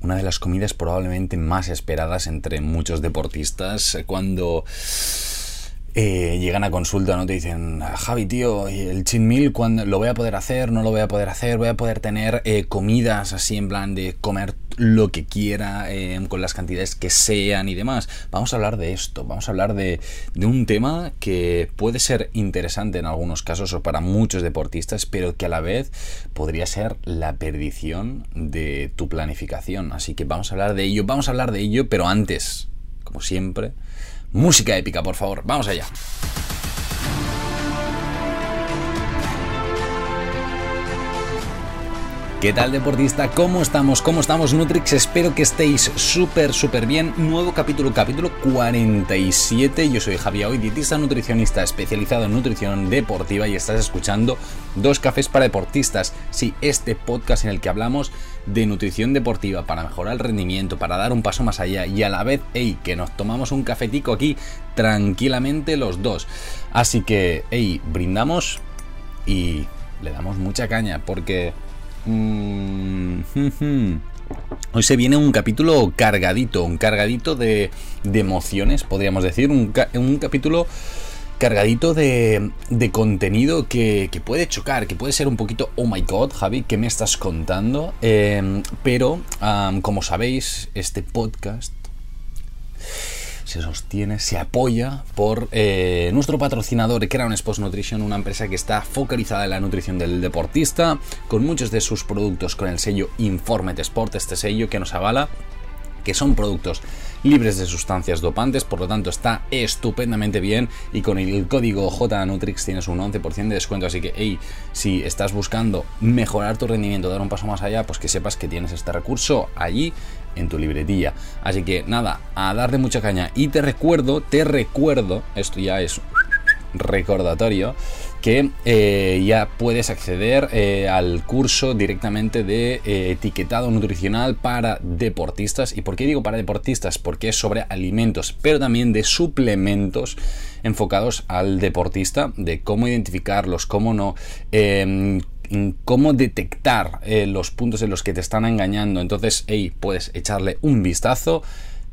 Una de las comidas probablemente más esperadas entre muchos deportistas cuando eh, llegan a consulta, ¿no? Te dicen, Javi, tío, el cheat meal, ¿cuándo lo voy a poder hacer? ¿No lo voy a poder hacer? ¿Voy a poder tener eh, comidas así en plan de comer lo que quiera, eh, con las cantidades que sean y demás? Vamos a hablar de esto, vamos a hablar de, de un tema que puede ser interesante en algunos casos o para muchos deportistas, pero que a la vez podría ser la perdición de tu planificación. Así que vamos a hablar de ello, vamos a hablar de ello, pero antes, como siempre, Música épica, por favor. Vamos allá. ¿Qué tal deportista? ¿Cómo estamos? ¿Cómo estamos Nutrix? Espero que estéis súper, súper bien. Nuevo capítulo, capítulo 47. Yo soy Javier Hoy, dietista nutricionista especializado en nutrición deportiva y estás escuchando Dos Cafés para Deportistas. Sí, este podcast en el que hablamos de nutrición deportiva para mejorar el rendimiento, para dar un paso más allá y a la vez, hey, que nos tomamos un cafetico aquí tranquilamente los dos. Así que, hey, brindamos y le damos mucha caña porque Mm, hoy se viene un capítulo cargadito, un cargadito de, emociones, podríamos decir, un, capítulo cargadito de, contenido que, puede chocar, que puede ser un poquito, oh my god, Javi, ¿qué me estás contando? Em, pero, como sabéis, este podcast se sostiene, se apoya por eh, nuestro patrocinador Crown Sports Nutrition, una empresa que está focalizada en la nutrición del deportista, con muchos de sus productos con el sello Informed Sport, este sello que nos avala que son productos libres de sustancias dopantes, por lo tanto está estupendamente bien y con el código JNutrix tienes un 11% de descuento, así que hey, si estás buscando mejorar tu rendimiento, dar un paso más allá, pues que sepas que tienes este recurso allí en tu libretilla. Así que nada, a darle mucha caña. Y te recuerdo, te recuerdo, esto ya es recordatorio, que eh, ya puedes acceder eh, al curso directamente de eh, etiquetado nutricional para deportistas. ¿Y por qué digo para deportistas? Porque es sobre alimentos, pero también de suplementos enfocados al deportista, de cómo identificarlos, cómo no, em, cómo detectar los puntos en los que te están engañando. Entonces, hey, puedes echarle un vistazo.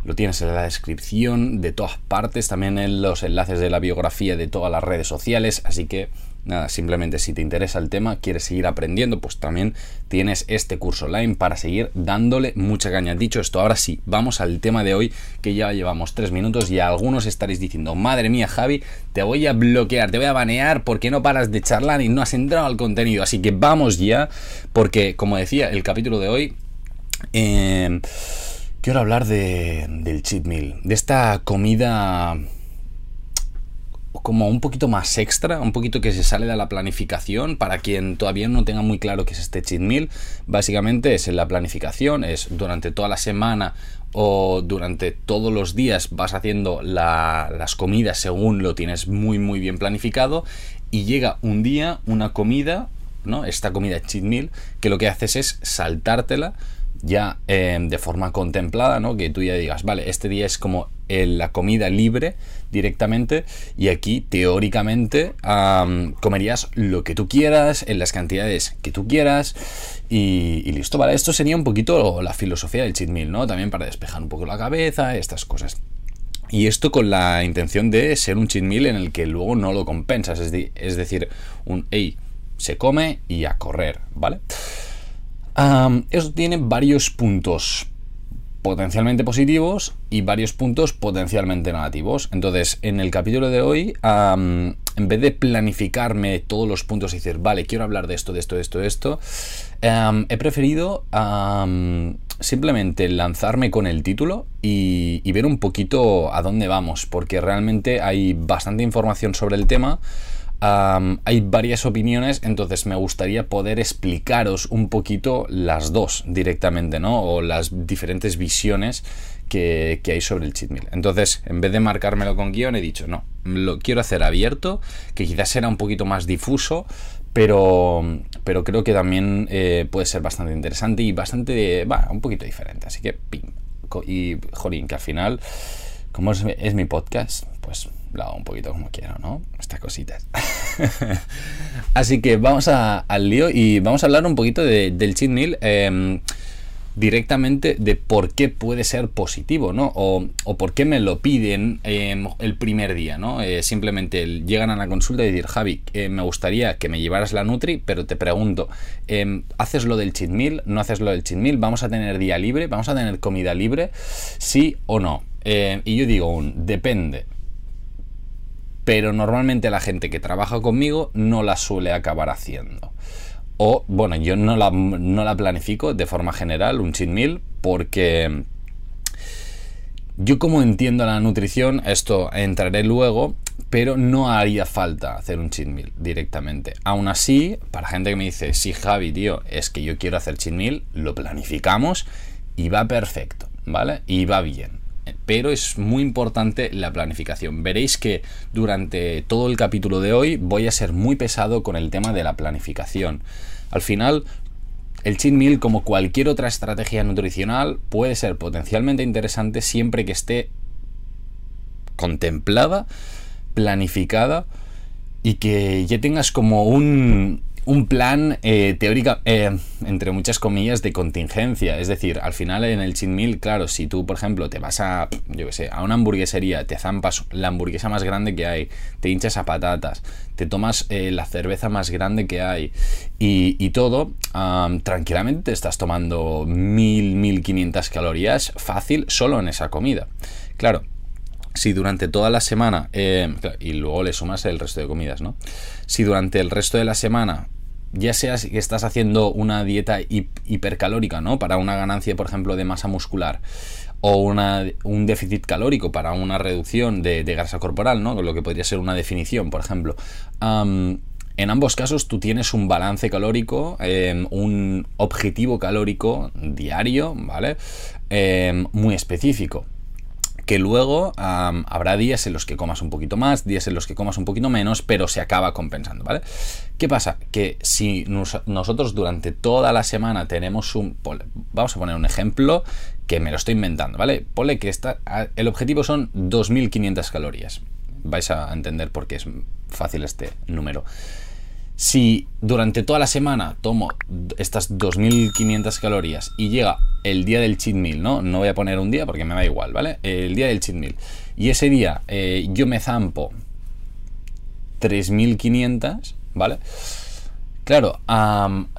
Lo tienes en la descripción de todas partes, también en los enlaces de la biografía de todas las redes sociales. Así que Nada, simplemente si te interesa el tema, quieres seguir aprendiendo, pues también tienes este curso online para seguir dándole mucha caña. Dicho esto, ahora sí, vamos al tema de hoy, que ya llevamos tres minutos y algunos estaréis diciendo, madre mía Javi, te voy a bloquear, te voy a banear porque no paras de charlar y no has entrado al contenido. Así que vamos ya, porque como decía, el capítulo de hoy... Em, quiero hablar de, del cheat meal, de esta comida como un poquito más extra, un poquito que se sale de la planificación. Para quien todavía no tenga muy claro qué es este cheat meal, básicamente es en la planificación, es durante toda la semana o durante todos los días vas haciendo las comidas según lo tienes muy muy bien planificado y llega un día una comida, ¿no? Esta comida cheat meal que lo que haces es saltártela ya em, de forma contemplada, ¿no? Que tú ya digas, vale, este día es como la comida libre directamente y aquí teóricamente comerías lo que tú quieras, en las cantidades que tú quieras y, listo, vale, esto sería un poquito la filosofía del cheat ¿no? También para despejar un poco la cabeza, estas cosas. Y esto con la intención de ser un cheat en el que luego no lo compensas, es, es decir, un, hey, se come y a correr, ¿vale? Eso tiene varios puntos potencialmente positivos y varios puntos potencialmente negativos. Entonces, en el capítulo de hoy, en vez de planificarme todos los puntos y decir, vale, quiero hablar de esto, de esto, de esto, de esto, he preferido simplemente lanzarme con el título y, y ver un poquito a dónde vamos, porque realmente hay bastante información sobre el tema hay varias opiniones, entonces me gustaría poder explicaros un poquito las dos directamente, ¿no? O las diferentes visiones que, hay sobre el cheat. Entonces, en vez de marcármelo con guion, he dicho, no, lo quiero hacer abierto, que quizás será un poquito más difuso, pero, pero creo que también eh, puede ser bastante interesante y bastante, bueno, un poquito diferente. Así que, pim. Y, jolín, que al final, como es mi podcast, pues un poquito como quiero, ¿no? Estas cositas. Así que vamos al lío y vamos a hablar un poquito del cheat. Em, directamente de por qué puede ser positivo, ¿no? O, por qué me lo piden em, el primer día, ¿no? Eh, simplemente llegan a la consulta y decir, Javi, eh, me gustaría que me llevaras la Nutri, pero te pregunto, em, ¿haces lo del cheat? ¿No haces lo del cheat? ¿Vamos a tener día libre? ¿Vamos a tener comida libre? ¿Sí o no? Eh, y yo digo depende. Pero normalmente la gente que trabaja conmigo no la suele acabar haciendo. O, bueno, yo no la, no la planifico de forma general, un cheat meal, porque yo como entiendo la nutrición, esto entraré luego, pero no haría falta hacer un cheat meal directamente. Aún así, para gente que me dice, sí Javi, tío, es que yo quiero hacer cheat meal, lo planificamos y va perfecto, ¿vale? Y va bien pero es muy importante la planificación. Veréis que durante todo el capítulo de hoy voy a ser muy pesado con el tema de la planificación. Al final, el cheat meal, como cualquier otra estrategia nutricional, puede ser potencialmente interesante siempre que esté contemplada, planificada y que ya tengas como un, un plan eh, teórico, eh, entre muchas comillas, de contingencia. Es decir, al final en el cheat claro, si tú, por ejemplo, te vas a, yo qué sé, a una hamburguesería, te zampas la hamburguesa más grande que hay, te hinchas a patatas, te tomas eh, la cerveza más grande que hay y, todo, tranquilamente te estás tomando mil, mil quinientas calorías fácil solo en esa comida. Claro, si durante toda la semana, eh, y luego le sumas el resto de comidas, ¿no? Si durante el resto de la semana, ya sea que estás haciendo una dieta hipercalórica, ¿no? Para una ganancia, por ejemplo, de masa muscular, o un déficit calórico para una reducción de, grasa corporal, ¿no? Lo que podría ser una definición, por ejemplo. en ambos casos tú tienes un balance calórico, em, un objetivo calórico diario, ¿vale? Em, muy específico que luego habrá días en los que comas un poquito más, días en los que comas un poquito menos, pero se acaba compensando, ¿vale? ¿Qué pasa? Que si nosotros durante toda la semana tenemos un... Vamos a poner un ejemplo que me lo estoy inventando, ¿vale? Ponle que está, el objetivo son 2.500 calorías. Vais a entender por qué es fácil este número. Si durante toda la semana tomo estas 2500 calorías y llega el día del cheat meal, ¿no? No voy a poner un día porque me da igual, ¿vale? El día del cheat meal. Y ese día eh, yo me zampo 3500, ¿vale? Claro,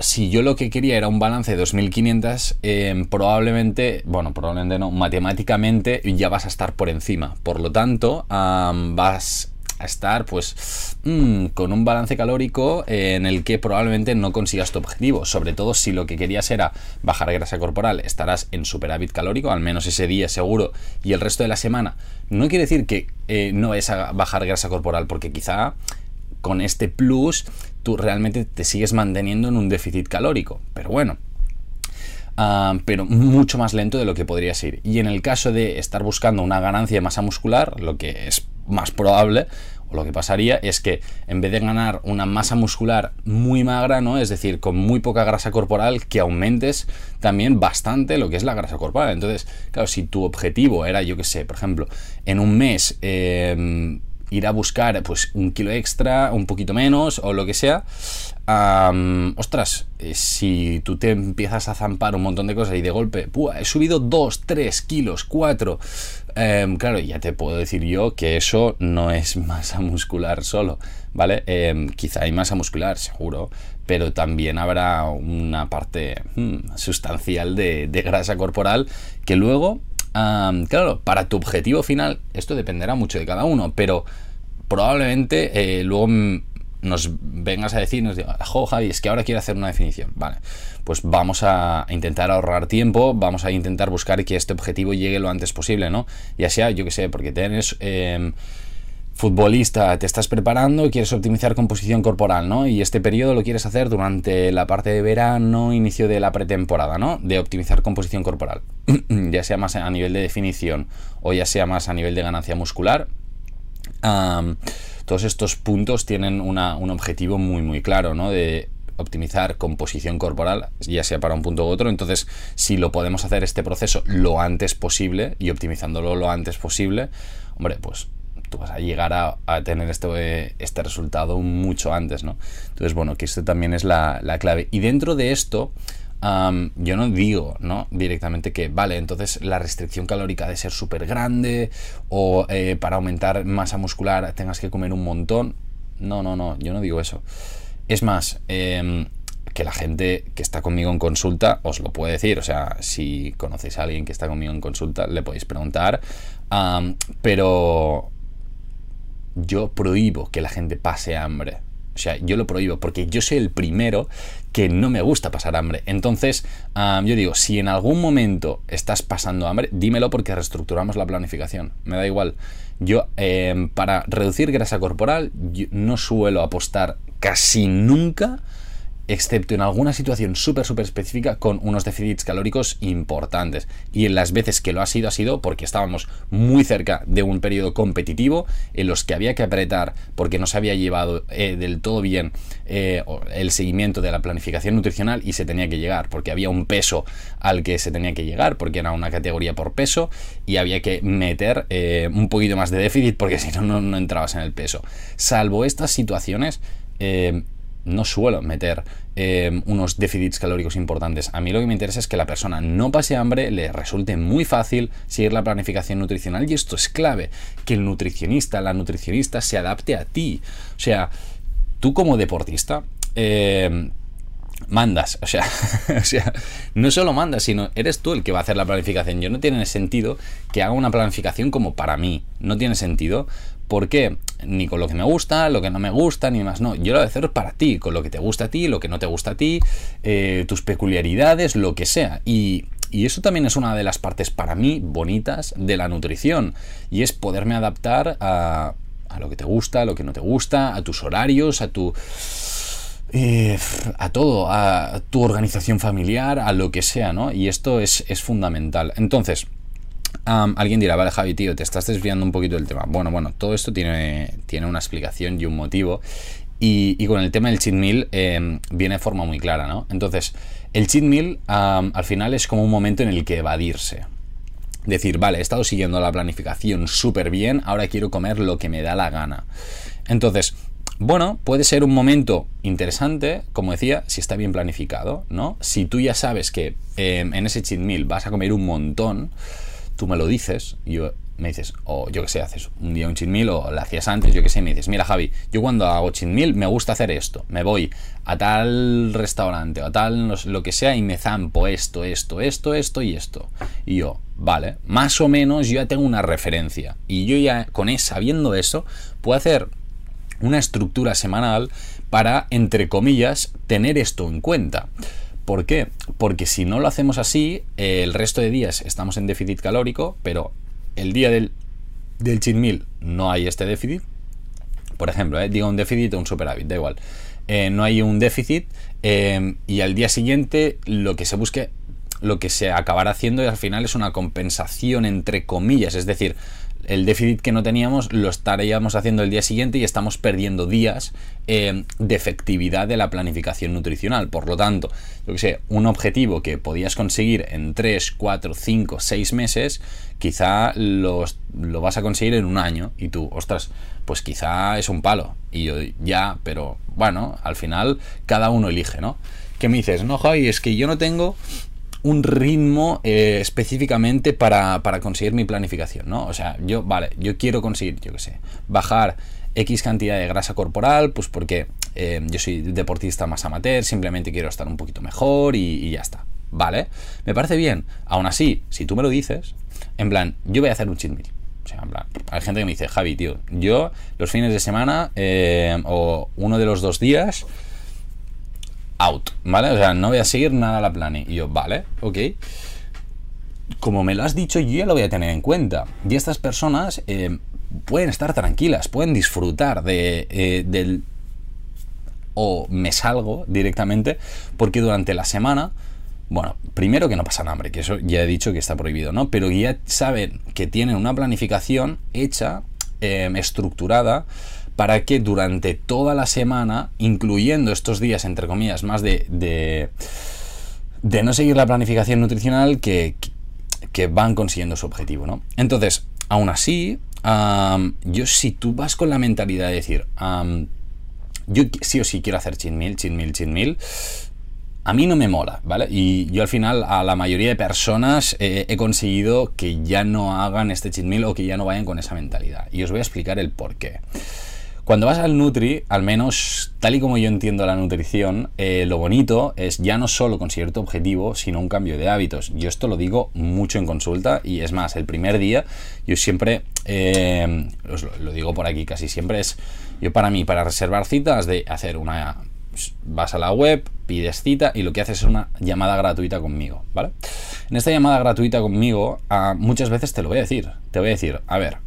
si yo lo que quería era un balance de 2500, em, probablemente, bueno, probablemente no, matemáticamente ya vas a estar por encima. Por lo tanto, vas estar pues mm, con un balance calórico en el que probablemente no consigas tu objetivo, sobre todo si lo que querías era bajar grasa corporal, estarás en superávit calórico, al menos ese día seguro, y el resto de la semana. No quiere decir que eh, no es a bajar grasa corporal, porque quizá con este plus tú realmente te sigues manteniendo en un déficit calórico, pero bueno. Ah, pero mucho más lento de lo que podría ser. Y en el caso de estar buscando una ganancia de masa muscular, lo que es más probable, o lo que pasaría es que en vez de ganar una masa muscular muy magra, ¿no? Es decir, con muy poca grasa corporal, que aumentes también bastante lo que es la grasa corporal. Entonces, claro, si tu objetivo era, yo que sé, por ejemplo, en un mes eh, ir a buscar pues un kilo extra, un poquito menos o lo que sea, ostras, eh, si tú te empiezas a zampar un montón de cosas y de golpe, he subido 2, 3 kilos, 4, em, claro, ya te puedo decir yo que eso no es masa muscular solo, ¿vale? Em, quizá hay masa muscular, seguro, pero también habrá una parte hmm, sustancial de, de grasa corporal que luego claro, para tu objetivo final, esto dependerá mucho de cada uno, pero probablemente eh, luego nos vengas a decir, nos digas, jo, Javi, es que ahora quiero hacer una definición. Vale, pues vamos a intentar ahorrar tiempo, vamos a intentar buscar que este objetivo llegue lo antes posible, ¿no? Ya sea, yo que sé, porque tienes... Em, futbolista, te estás preparando, quieres optimizar composición corporal, ¿no? Y este periodo lo quieres hacer durante la parte de verano, inicio de la pretemporada, ¿no? De optimizar composición corporal. ya sea más a nivel de definición o ya sea más a nivel de ganancia muscular. todos estos puntos tienen un objetivo muy, muy claro, ¿no? De optimizar composición corporal, ya sea para un punto u otro. Entonces, si lo podemos hacer este proceso lo antes posible y optimizándolo lo antes posible, hombre, pues tú vas a llegar a, tener este, este resultado mucho antes, ¿no? Entonces, bueno, que esto también es la, clave. Y dentro de esto, yo no digo, ¿no? Directamente que, vale, entonces la restricción calórica de ser súper grande o eh, para aumentar masa muscular tengas que comer un montón. No, no, no, yo no digo eso. Es más, em, que la gente que está conmigo en consulta os lo puede decir. O sea, si conocéis a alguien que está conmigo en consulta, le podéis preguntar. pero yo prohíbo que la gente pase hambre. O sea, yo lo prohíbo porque yo soy el primero que no me gusta pasar hambre. Entonces, yo digo, si en algún momento estás pasando hambre, dímelo porque reestructuramos la planificación. Me da igual. Yo, em, para reducir grasa corporal, no suelo apostar casi nunca excepto en alguna situación súper, súper específica con unos déficits calóricos importantes. Y en las veces que lo ha sido, ha sido porque estábamos muy cerca de un periodo competitivo en los que había que apretar porque no se había llevado eh, del todo bien eh, el seguimiento de la planificación nutricional y se tenía que llegar, porque había un peso al que se tenía que llegar, porque era una categoría por peso y había que meter eh, un poquito más de déficit porque si no, no entrabas en el peso. Salvo estas situaciones, no suelo meter eh, unos déficits calóricos importantes. A mí lo que me interesa es que la persona no pase hambre, le resulte muy fácil seguir la planificación nutricional y esto es clave, que el nutricionista, la nutricionista se adapte a ti. O sea, tú como deportista... Eh, mandas, o sea, o sea, no solo mandas, sino eres tú el que va a hacer la planificación. Yo no tiene sentido que haga una planificación como para mí, no tiene sentido ¿Por qué? Ni con lo que me gusta, lo que no me gusta, ni más. No, yo lo voy a hacer para ti, con lo que te gusta a ti, lo que no te gusta a ti, eh, tus peculiaridades, lo que sea. Y, eso también es una de las partes para mí bonitas de la nutrición. Y es poderme adaptar a, lo que te gusta, a lo que no te gusta, a tus horarios, a tu... Eh, a todo, a tu organización familiar, a lo que sea, ¿no? Y esto es, es fundamental. Entonces, alguien dirá, vale Javi, tío, te estás desviando un poquito del tema. Bueno, bueno, todo esto tiene, tiene una explicación y un motivo. Y, con el tema del cheat meal em, viene de forma muy clara, ¿no? Entonces, el cheat meal al final es como un momento en el que evadirse. Decir, vale, he estado siguiendo la planificación súper bien, ahora quiero comer lo que me da la gana. Entonces, bueno, puede ser un momento interesante, como decía, si está bien planificado, ¿no? Si tú ya sabes que em, en ese cheat meal vas a comer un montón, tú me lo dices, y yo, me dices, o yo que sé, haces un día un chinmil o lo hacías antes, yo que sé, me dices, mira Javi, yo cuando hago chinmil me gusta hacer esto, me voy a tal restaurante o a tal lo que sea y me zampo esto, esto, esto, esto y esto. Y yo, vale, más o menos yo ya tengo una referencia y yo ya con eso, sabiendo eso, puedo hacer una estructura semanal para, entre comillas, tener esto en cuenta. ¿Por qué? Porque si no lo hacemos así, el resto de días estamos en déficit calórico, pero el día del, del no hay este déficit. Por ejemplo, eh, digo un déficit o un superávit, da igual. Eh, no hay un déficit eh, y al día siguiente lo que se busque, lo que se acabará haciendo al final es una compensación entre comillas, es decir, el déficit que no teníamos lo estaríamos haciendo el día siguiente y estamos perdiendo días eh, de efectividad de la planificación nutricional. Por lo tanto, yo que sé, un objetivo que podías conseguir en 3, 4, 5, 6 meses, quizá lo vas a conseguir en un año y tú, ostras, pues quizá es un palo. Y yo, ya, pero bueno, al final cada uno elige, ¿no? ¿Qué me dices? No, Javi, es que yo no tengo un ritmo eh, específicamente para, conseguir mi planificación, ¿no? O sea, yo, vale, yo quiero conseguir, yo qué sé, bajar X cantidad de grasa corporal, pues porque eh, yo soy deportista más amateur, simplemente quiero estar un poquito mejor y, ya está. Vale, me parece bien. Aún así, si tú me lo dices, en plan, yo voy a hacer un cheat. O sea, en plan, hay gente que me dice, Javi, tío, yo los fines de semana eh, o uno de los dos días out, ¿vale? O sea, no voy a seguir nada a la plane. Y yo, vale, ok. Como me lo has dicho, yo ya lo voy a tener en cuenta. Y estas personas eh, pueden estar tranquilas, pueden disfrutar de, eh, del... o me salgo directamente, porque durante la semana... Bueno, primero que no pasan hambre, que eso ya he dicho que está prohibido, ¿no? Pero ya saben que tienen una planificación hecha, eh, estructurada, para que durante toda la semana, incluyendo estos días, entre comillas, más de, de, no seguir la planificación nutricional, que, que, van consiguiendo su objetivo, ¿no? Entonces, aún así, yo si tú vas con la mentalidad de decir, yo sí o sí quiero hacer chin mil, chin mil, chin mil, a mí no me mola, ¿vale? Y yo al final a la mayoría de personas he conseguido que ya no hagan este cheat meal o que ya no vayan con esa mentalidad. Y os voy a explicar el por qué. Cuando vas al Nutri, al menos tal y como yo entiendo la nutrición, eh, lo bonito es ya no solo conseguir tu objetivo, sino un cambio de hábitos. Yo esto lo digo mucho en consulta y es más, el primer día yo siempre, eh, os lo, digo por aquí casi siempre, es yo para mí, para reservar citas, de hacer una... Vas a la web, pides cita y lo que haces es una llamada gratuita conmigo, ¿vale? En esta llamada gratuita conmigo, ah, muchas veces te lo voy a decir. Te voy a decir, a ver,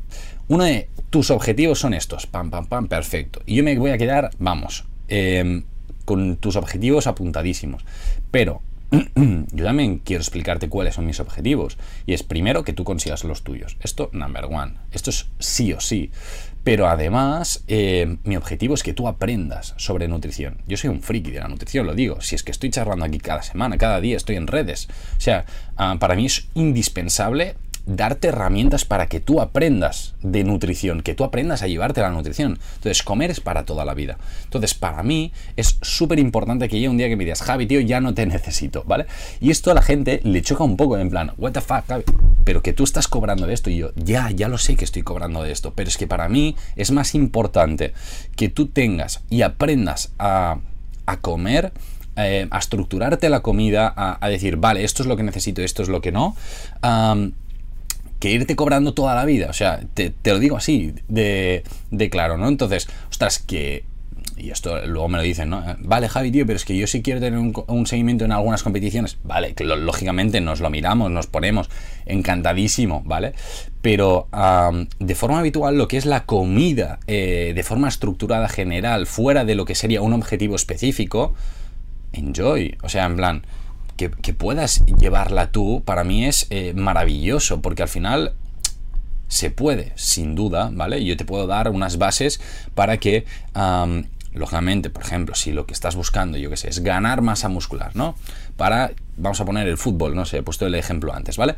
uno de tus objetivos son estos, pam, pam, pam, perfecto. Y yo me voy a quedar, vamos, em, con tus objetivos apuntadísimos. Pero yo también quiero explicarte cuáles son mis objetivos. Y es primero que tú consigas los tuyos. Esto, number one. Esto es sí o sí. Pero además, em, mi objetivo es que tú aprendas sobre nutrición. Yo soy un friki de la nutrición, lo digo. Si es que estoy charlando aquí cada semana, cada día, estoy en redes. O sea, ah, para mí es indispensable darte herramientas para que tú aprendas de nutrición, que tú aprendas a llevarte la nutrición. Entonces, comer es para toda la vida. Entonces, para mí es súper importante que llegue un día que me digas, Javi, tío, ya no te necesito, ¿vale? Y esto a la gente le choca un poco, en plan, what the fuck, Javi? Pero que tú estás cobrando de esto y yo, ya, ya lo sé que estoy cobrando de esto, pero es que para mí es más importante que tú tengas y aprendas a, comer, eh, a estructurarte la comida, a, decir, vale, esto es lo que necesito, esto es lo que no que irte cobrando toda la vida. O sea, te, lo digo así, de, de, claro, ¿no? Entonces, ostras, que... Y esto luego me lo dicen, ¿no? Vale, Javi, tío, pero es que yo sí quiero tener un, seguimiento en algunas competiciones. Vale, que lógicamente nos lo miramos, nos ponemos encantadísimo, ¿vale? Pero de forma habitual lo que es la comida, eh, de forma estructurada general, fuera de lo que sería un objetivo específico, enjoy. O sea, en plan, que, puedas llevarla tú, para mí es eh, maravilloso, porque al final se puede, sin duda, ¿vale? Yo te puedo dar unas bases para que, lógicamente, por ejemplo, si lo que estás buscando, yo qué sé, es ganar masa muscular, ¿no? Para, vamos a poner el fútbol, no sé, he puesto el ejemplo antes, ¿vale?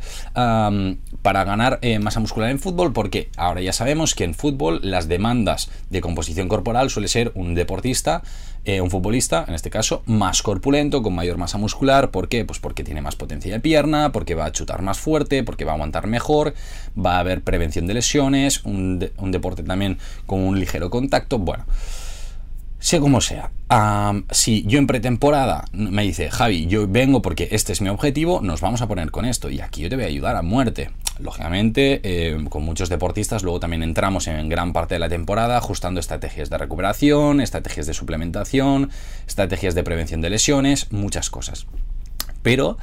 Para ganar eh, masa muscular en fútbol, porque ahora ya sabemos que en fútbol las demandas de composición corporal suele ser un deportista eh, un futbolista, en este caso, más corpulento, con mayor masa muscular. ¿Por qué? Pues porque tiene más potencia de pierna, porque va a chutar más fuerte, porque va a aguantar mejor, va a haber prevención de lesiones, un, un deporte también con un ligero contacto. Bueno. Sea como sea, si yo en pretemporada me dice, Javi, yo vengo porque este es mi objetivo, nos vamos a poner con esto y aquí yo te voy a ayudar a muerte. Lógicamente, eh, con muchos deportistas, luego también entramos en gran parte de la temporada ajustando estrategias de recuperación, estrategias de suplementación, estrategias de prevención de lesiones, muchas cosas. Pero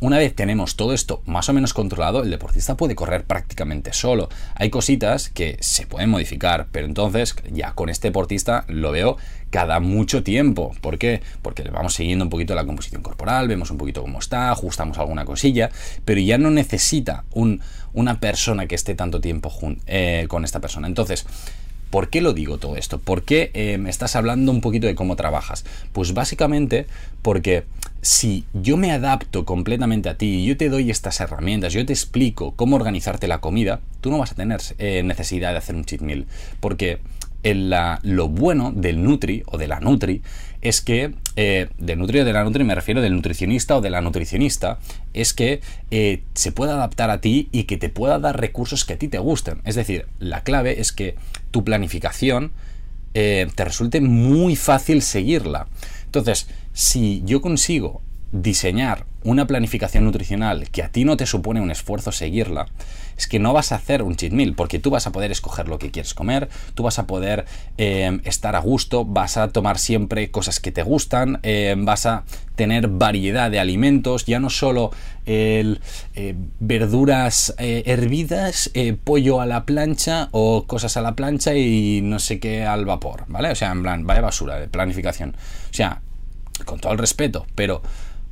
una vez tenemos todo esto más o menos controlado, el deportista puede correr prácticamente solo. Hay cositas que se pueden modificar, pero entonces ya con este deportista lo veo cada mucho tiempo. ¿Por qué? Porque le vamos siguiendo un poquito la composición corporal, vemos un poquito cómo está, ajustamos alguna cosilla, pero ya no necesita una persona que esté tanto tiempo eh, con esta persona. Entonces, ¿Por qué lo digo todo esto? ¿Por qué eh, me estás hablando un poquito de cómo trabajas? Pues básicamente porque si yo me adapto completamente a ti y yo te doy estas herramientas, yo te explico cómo organizarte la comida, tú no vas a tener eh, necesidad de hacer un cheat meal. Porque lo bueno del Nutri o de la Nutri es que, eh, del Nutri o de la Nutri me refiero del nutricionista o de la nutricionista, es que eh, se pueda adaptar a ti y que te pueda dar recursos que a ti te gusten. Es decir, la clave es que tu planificación te resulte muy fácil seguirla. Entonces, si yo consigo diseñar una planificación nutricional que a ti no te supone un esfuerzo seguirla, es que no vas a hacer un cheat meal, porque tú vas a poder escoger lo que quieres comer, tú vas a poder eh, estar a gusto, vas a tomar siempre cosas que te gustan, eh, vas a tener variedad de alimentos, ya no solo eh, verduras hervidas, pollo a la plancha o cosas a la plancha y no sé qué al vapor, ¿vale? O sea, en plan, vaya basura de planificación. O sea, con todo el respeto, pero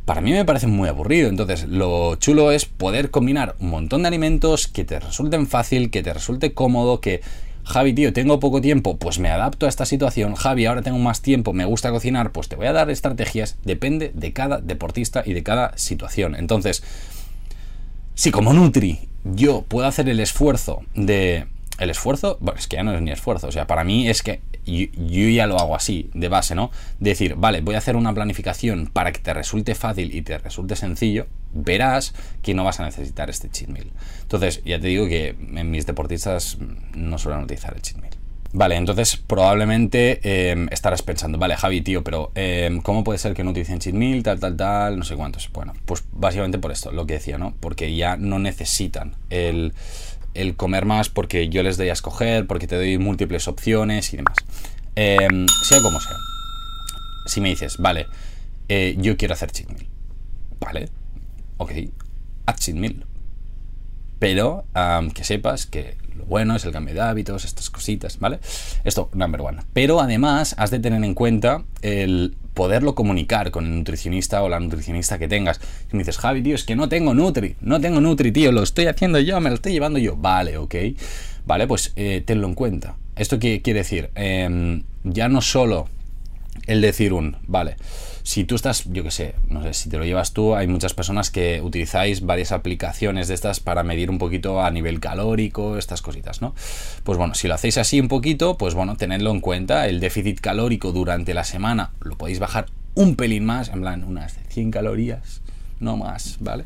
para mí me parece muy aburrido. Entonces, lo chulo es poder combinar un montón de alimentos que te resulten fácil, que te resulte cómodo, que Javi, tío, tengo poco tiempo, pues me adapto a esta situación. Javi, ahora tengo más tiempo, me gusta cocinar, pues te voy a dar estrategias. Depende de cada deportista y de cada situación. Entonces, si como Nutri yo puedo hacer el esfuerzo de... El esfuerzo, bueno, es que ya no es ni esfuerzo. O sea, para mí es que y yo ya lo hago así, de base, ¿no? Decir, vale, voy a hacer una planificación para que te resulte fácil y te resulte sencillo, verás que no vas a necesitar este cheat meal. Entonces, ya te digo que en mis deportistas no suelen utilizar el cheat meal. Vale, entonces probablemente em, estarás pensando, vale, Javi, tío, pero em, ¿cómo puede ser que no utilicen cheat meal, tal, tal, tal, no sé cuántos? Bueno, pues básicamente por esto, lo que decía, ¿no? Porque ya no necesitan el, el comer más porque yo les doy a escoger, porque te doy múltiples opciones y demás. Em, sea como sea. Si me dices, vale, eh, yo quiero hacer cheat meal. Vale, ok, haz cheat meal. Pero que sepas que lo bueno es el cambio de hábitos, estas cositas, ¿vale? Esto, number one. Pero además has de tener en cuenta el poderlo comunicar con el nutricionista o la nutricionista que tengas. Y me dices, Javi, tío, es que no tengo Nutri, no tengo Nutri, tío, lo estoy haciendo yo, me lo estoy llevando yo. Vale, ok. Vale, pues eh, tenlo en cuenta. ¿Esto qué quiere decir? Em, ya no solo el decir un, vale, si tú estás, yo qué sé, no sé, si te lo llevas tú, hay muchas personas que utilizáis varias aplicaciones de estas para medir un poquito a nivel calórico, estas cositas, ¿no? Pues bueno, si lo hacéis así un poquito, pues bueno, tenedlo en cuenta, el déficit calórico durante la semana lo podéis bajar un pelín más, en plan, unas 100 calorías, no más, ¿vale?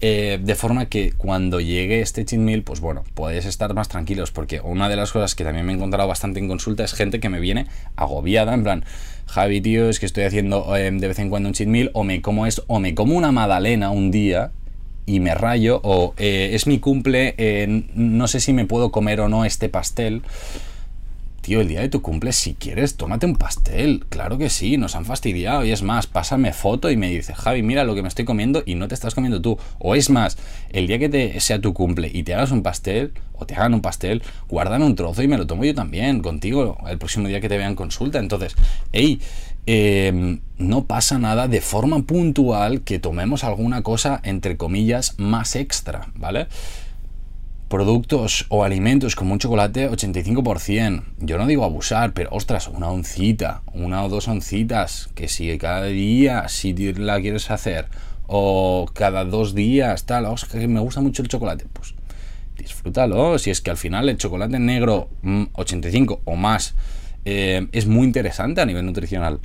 Eh, de forma que cuando llegue este meal, pues bueno, podéis estar más tranquilos, porque una de las cosas que también me he encontrado bastante en consulta es gente que me viene agobiada, en plan, Javi, tío, es que estoy haciendo em, de vez en cuando un meal, o me como esto, o me como una magdalena un día y me rayo, o eh, es mi cumple, eh, no sé si me puedo comer o no este pastel tío, el día de tu cumple, si quieres, tómate un pastel. Claro que sí, nos han fastidiado. Y es más, pásame foto y me dice, Javi, mira lo que me estoy comiendo y no te estás comiendo tú. O es más, el día que te sea tu cumple y te hagas un pastel, o te hagan un pastel, guárdame un trozo y me lo tomo yo también, contigo, el próximo día que te vean consulta. Entonces, hey, em, no pasa nada de forma puntual que tomemos alguna cosa, entre comillas, más extra, ¿vale? Productos o alimentos como un chocolate 85%. Yo no digo abusar, pero ostras, una oncita, una o dos oncitas, que si cada día, si la quieres hacer, o cada dos días, tal, que me gusta mucho el chocolate, pues disfrútalo. Si es que al final el chocolate negro 85 mm, o más eh, es muy interesante a nivel nutricional.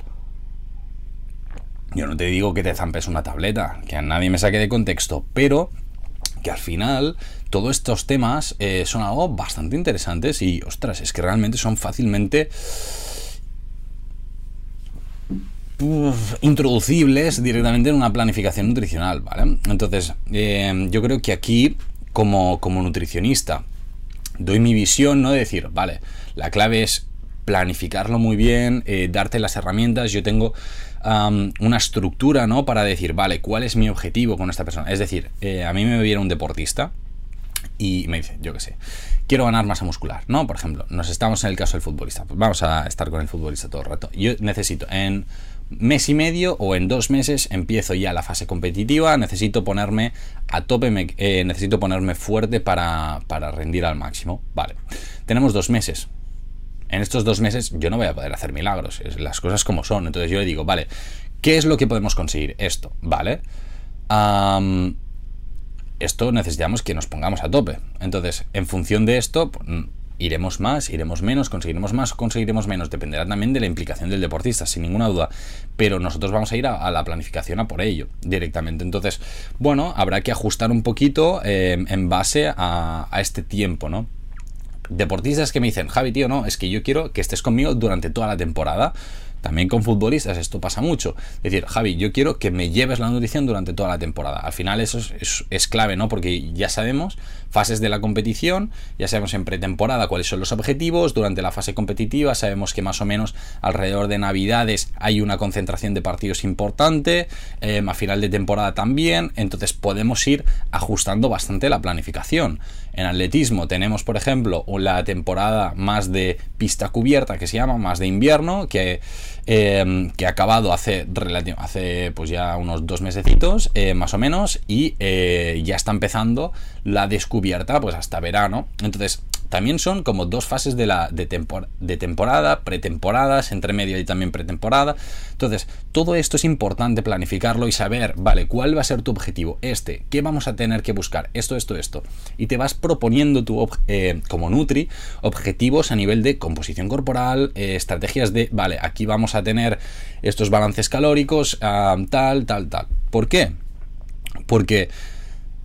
Yo no te digo que te zampes una tableta, que a nadie me saque de contexto, pero que al final todos estos temas eh, son algo bastante interesantes y, ostras, es que realmente son fácilmente introducibles directamente en una planificación nutricional, ¿vale? Entonces, eh, yo creo que aquí, como, como nutricionista, doy mi visión, ¿no? De decir, vale, la clave es planificarlo muy bien, eh, darte las herramientas. Yo tengo una estructura, ¿no? Para decir, vale, ¿cuál es mi objetivo con esta persona? Es decir, a mí me viene un deportista, y me dice, yo qué sé, quiero ganar masa muscular, ¿no? Por ejemplo, nos estamos en el caso del futbolista, pues vamos a estar con el futbolista todo el rato. Yo necesito en mes y medio o en dos meses empiezo ya la fase competitiva, necesito ponerme a tope, eh, necesito ponerme fuerte para, para rendir al máximo. Vale, tenemos dos meses. En estos dos meses yo no voy a poder hacer milagros, las cosas como son. Entonces yo le digo, vale, ¿qué es lo que podemos conseguir? Esto, ¿vale? esto necesitamos que nos pongamos a tope. Entonces, en función de esto, pues, iremos más, iremos menos, conseguiremos más conseguiremos menos. Dependerá también de la implicación del deportista, sin ninguna duda. Pero nosotros vamos a ir a, la planificación a por ello, directamente. Entonces, bueno, habrá que ajustar un poquito eh, en base a este tiempo, ¿no? Deportistas que me dicen, Javi, tío, no, es que yo quiero que estés conmigo durante toda la temporada. También con futbolistas esto pasa mucho. Es decir, Javi, yo quiero que me lleves la nutrición durante toda la temporada. Al final eso es, clave, ¿no? Porque ya sabemos fases de la competición, ya sabemos en pretemporada cuáles son los objetivos, durante la fase competitiva sabemos que más o menos alrededor de Navidades hay una concentración de partidos importante, em, a final de temporada también, entonces podemos ir ajustando bastante la planificación. En atletismo tenemos, por ejemplo, la temporada más de pista cubierta que se llama, más de invierno, que Em, que ha acabado hace, hace pues ya unos dos mesecitos, eh, más o menos, y eh, ya está empezando la descubierta pues hasta verano. Entonces, también son como dos fases de, la, de, de temporada, pretemporadas, entre medio y también pretemporada. Entonces, todo esto es importante planificarlo y saber, vale, cuál va a ser tu objetivo, este, qué vamos a tener que buscar, esto, esto, esto. Y te vas proponiendo tu, eh, como Nutri objetivos a nivel de composición corporal, eh, estrategias de, vale, aquí vamos a tener estos balances calóricos, ah, tal, tal, tal. ¿Por qué? Porque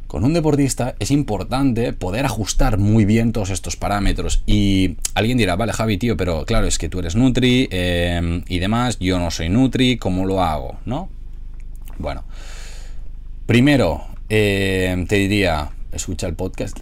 con un deportista es importante poder ajustar muy bien todos estos parámetros. Y alguien dirá, vale, Javi, tío, pero claro, es que tú eres Nutri em, y demás, yo no soy Nutri, ¿cómo lo hago? ¿No? Bueno, primero em, te diría, escucha el podcast.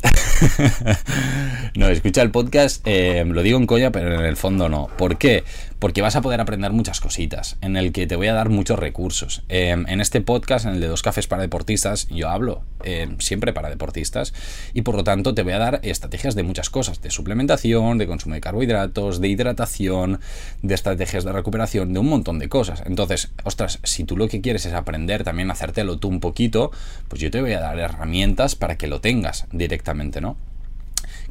no, escucha el podcast, em, lo digo en coña, pero en el fondo no. ¿Por qué? porque vas a poder aprender muchas cositas, en el que te voy a dar muchos recursos. Em, en este podcast, en el de dos cafés para deportistas, yo hablo em, siempre para deportistas y por lo tanto te voy a dar estrategias de muchas cosas, de suplementación, de consumo de carbohidratos, de hidratación, de estrategias de recuperación, de un montón de cosas. Entonces, ostras, si tú lo que quieres es aprender también hacértelo tú un poquito, pues yo te voy a dar herramientas para que lo tengas directamente, ¿no?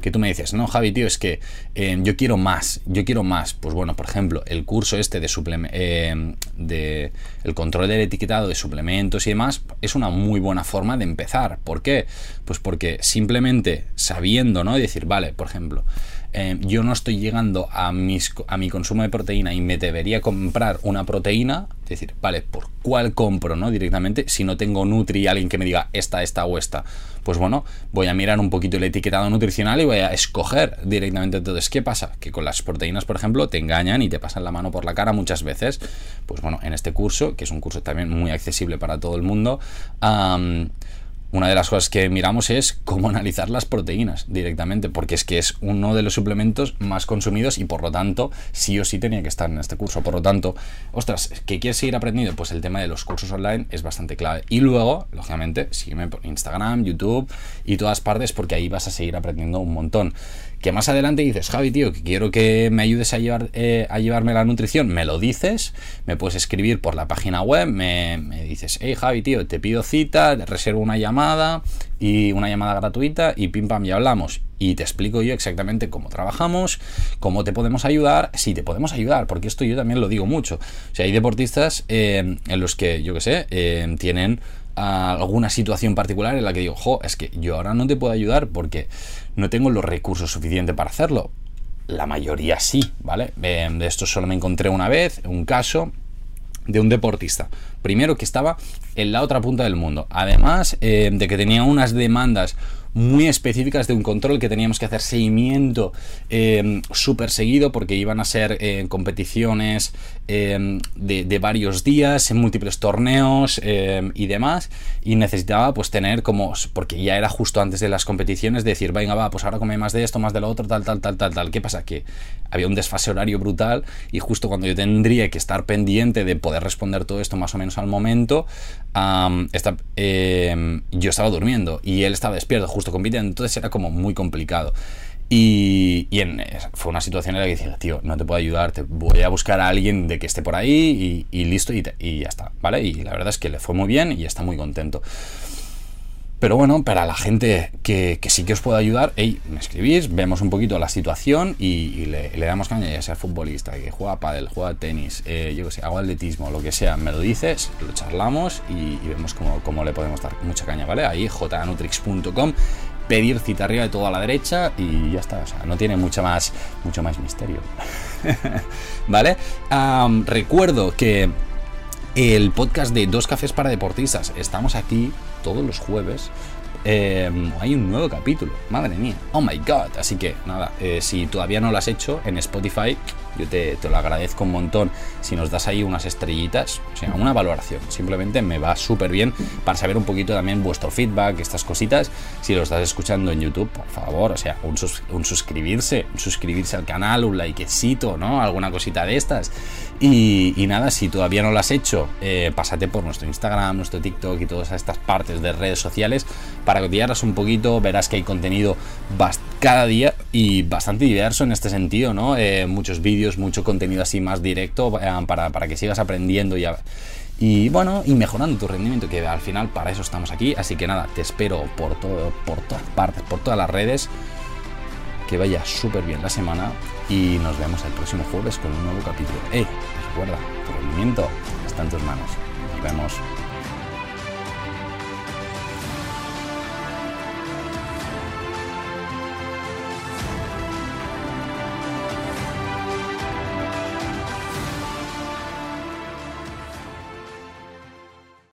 que tú me dices, no, Javi, tío, es que eh, yo quiero más, yo quiero más. Pues bueno, por ejemplo, el curso este de, eh, de el control del etiquetado de suplementos y demás es una muy buena forma de empezar. ¿Por qué? Pues porque simplemente sabiendo, ¿no? Y decir, vale, por ejemplo, eh, yo no estoy llegando a, mis, a mi consumo de proteína y me debería comprar una proteína, es decir, vale, ¿por cuál compro, no? Directamente, si no tengo Nutri alguien que me diga esta, esta o esta, pues bueno, voy a mirar un poquito el etiquetado nutricional y voy a escoger directamente. Entonces, ¿qué pasa? Que con las proteínas, por ejemplo, te engañan y te pasan la mano por la cara muchas veces. Pues bueno, en este curso, que es un curso también muy accesible para todo el mundo, una de las cosas que miramos es cómo analizar las proteínas directamente, porque es que es uno de los suplementos más consumidos y por lo tanto sí o sí tenía que estar en este curso. Por lo tanto, ostras, ¿qué quieres seguir aprendiendo? Pues el tema de los cursos online es bastante clave. Y luego, lógicamente, sígueme por Instagram, YouTube y todas partes porque ahí vas a seguir aprendiendo un montón que más adelante dices, Javi, tío, que quiero que me ayudes a, llevar, eh, a llevarme la nutrición, me lo dices, me puedes escribir por la página web, me, dices, hey Javi, tío, te pido cita, te reservo una llamada y una llamada gratuita y pim pam, ya hablamos. Y te explico yo exactamente cómo trabajamos, cómo te podemos ayudar, si te podemos ayudar, porque esto yo también lo digo mucho. O sea, hay deportistas eh, en los que, yo qué sé, eh, tienen alguna situación particular en la que digo, jo, es que yo ahora no te puedo ayudar porque no tengo los recursos suficientes para hacerlo. La mayoría sí, ¿vale? de esto solo me encontré una vez, un caso de un deportista. Primero que estaba en la otra punta del mundo. Además eh, de que tenía unas demandas muy específicas de un control que teníamos que hacer seguimiento eh, súper seguido porque iban a ser eh, competiciones eh, de, varios días en múltiples torneos y demás y necesitaba pues tener como porque ya era justo antes de las competiciones decir venga va pues ahora come más de esto más de lo otro tal tal tal tal tal qué pasa que había un desfase horario brutal y justo cuando yo tendría que estar pendiente de poder responder todo esto más o menos al momento yo estaba durmiendo y él estaba despierto justo compiten, entonces era como muy complicado. Y, fue una situación en la que decía, tío, no te puedo ayudar, te voy a buscar a alguien de que esté por ahí y, listo y, ya está, ¿vale? Y la verdad es que le fue muy bien y está muy contento. Pero bueno, para la gente que, sí que os pueda ayudar, hey, me escribís, vemos un poquito la situación y, le, damos caña, ya sea futbolista, que juega pádel, juega tenis, eh, yo que sé, hago atletismo, lo que sea, me lo dices, lo charlamos y, vemos cómo, le podemos dar mucha caña, ¿vale? Ahí jnutrix.com, pedir cita arriba de todo a la derecha y ya está, o sea, no tiene mucho más, mucho más misterio. ¿Vale? recuerdo que el podcast de Dos Cafés para Deportistas, estamos aquí todos los jueves eh, hay un nuevo capítulo. Madre mía. Oh my god. Así que nada, eh, si todavía no lo has hecho en Spotify, yo te, lo agradezco un montón. Si nos das ahí unas estrellitas, o sea, una valoración. Simplemente me va súper bien para saber un poquito también vuestro feedback, estas cositas. Si lo estás escuchando en YouTube, por favor, o sea, un, suscribirse, un suscribirse al canal, un likecito, ¿no? Alguna cosita de estas. Y, nada, si todavía no lo has hecho, eh, pásate por nuestro Instagram, nuestro TikTok y todas estas partes de redes sociales para que te un poquito, verás que hay contenido cada día y bastante diverso en este sentido, ¿no? Eh, muchos vídeos, mucho contenido así más directo eh, para, que sigas aprendiendo y, y bueno, y mejorando tu rendimiento, que al final para eso estamos aquí. Así que nada, te espero por, todo, por todas partes, por todas las redes. que vaya súper bien la semana y nos vemos el próximo jueves con un nuevo capítulo. Eh, recuerda, tu rendimiento está en tus manos. Nos vemos.